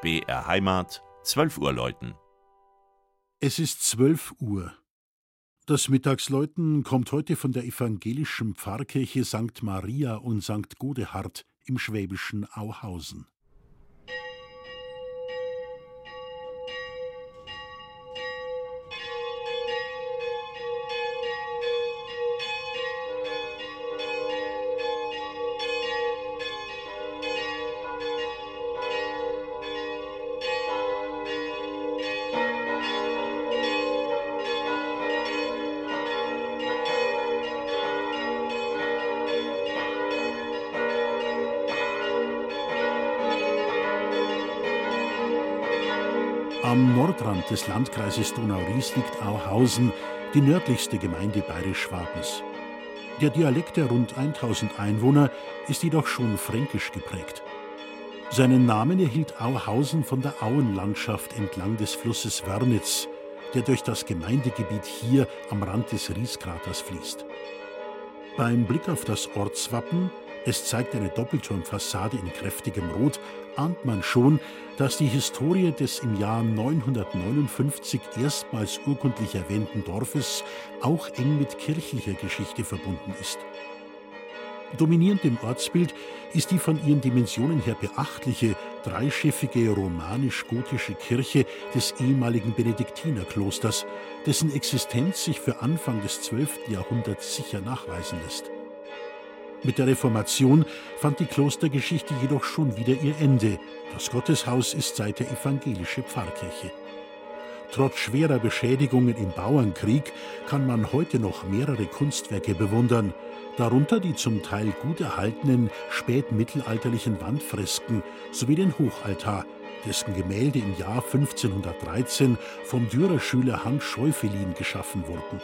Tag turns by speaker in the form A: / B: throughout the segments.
A: BR Heimat, 12 Uhr läuten.
B: Es ist 12 Uhr. Das Mittagsläuten kommt heute von der evangelischen Pfarrkirche St. Maria und St. Godehard im schwäbischen Auhausen. Am Nordrand des Landkreises Donau-Ries liegt Auhausen, die nördlichste Gemeinde Bayerisch-Schwabens. Der Dialekt der rund 1000 Einwohner ist jedoch schon fränkisch geprägt. Seinen Namen erhielt Auhausen von der Auenlandschaft entlang des Flusses Wörnitz, der durch das Gemeindegebiet hier am Rand des Rieskraters fließt. Beim Blick auf das Ortswappen es zeigt eine Doppelturmfassade in kräftigem Rot, ahnt man schon, dass die Historie des im Jahr 959 erstmals urkundlich erwähnten Dorfes auch eng mit kirchlicher Geschichte verbunden ist. Dominierend im Ortsbild ist die von ihren Dimensionen her beachtliche, dreischiffige romanisch-gotische Kirche des ehemaligen Benediktinerklosters, dessen Existenz sich für Anfang des 12. Jahrhunderts sicher nachweisen lässt. Mit der Reformation fand die Klostergeschichte jedoch schon wieder ihr Ende. Das Gotteshaus ist seit der evangelische Pfarrkirche. Trotz schwerer Beschädigungen im Bauernkrieg kann man heute noch mehrere Kunstwerke bewundern, darunter die zum Teil gut erhaltenen spätmittelalterlichen Wandfresken sowie den Hochaltar, dessen Gemälde im Jahr 1513 vom Dürerschüler Hans Schäufelin geschaffen wurden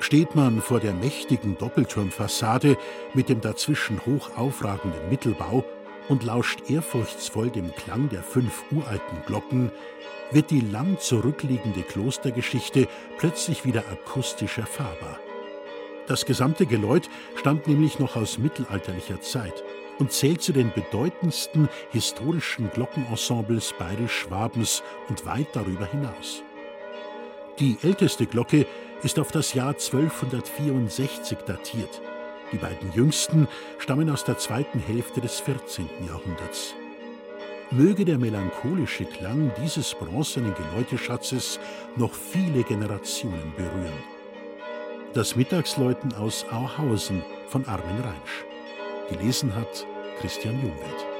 B: steht man vor der mächtigen Doppelturmfassade mit dem dazwischen hoch aufragenden Mittelbau und lauscht ehrfurchtsvoll dem Klang der fünf uralten Glocken, wird die lang zurückliegende Klostergeschichte plötzlich wieder akustisch erfahrbar. Das gesamte Geläut stammt nämlich noch aus mittelalterlicher Zeit und zählt zu den bedeutendsten historischen Glockenensembles Bayerisch-Schwabens und weit darüber hinaus. Die älteste Glocke ist auf das Jahr 1264 datiert. Die beiden jüngsten stammen aus der zweiten Hälfte des 14. Jahrhunderts. Möge der melancholische Klang dieses bronzenen Geläuteschatzes noch viele Generationen berühren. Das Mittagsläuten aus Auhausen von Armin Reinsch. Gelesen hat Christian Jungwirth.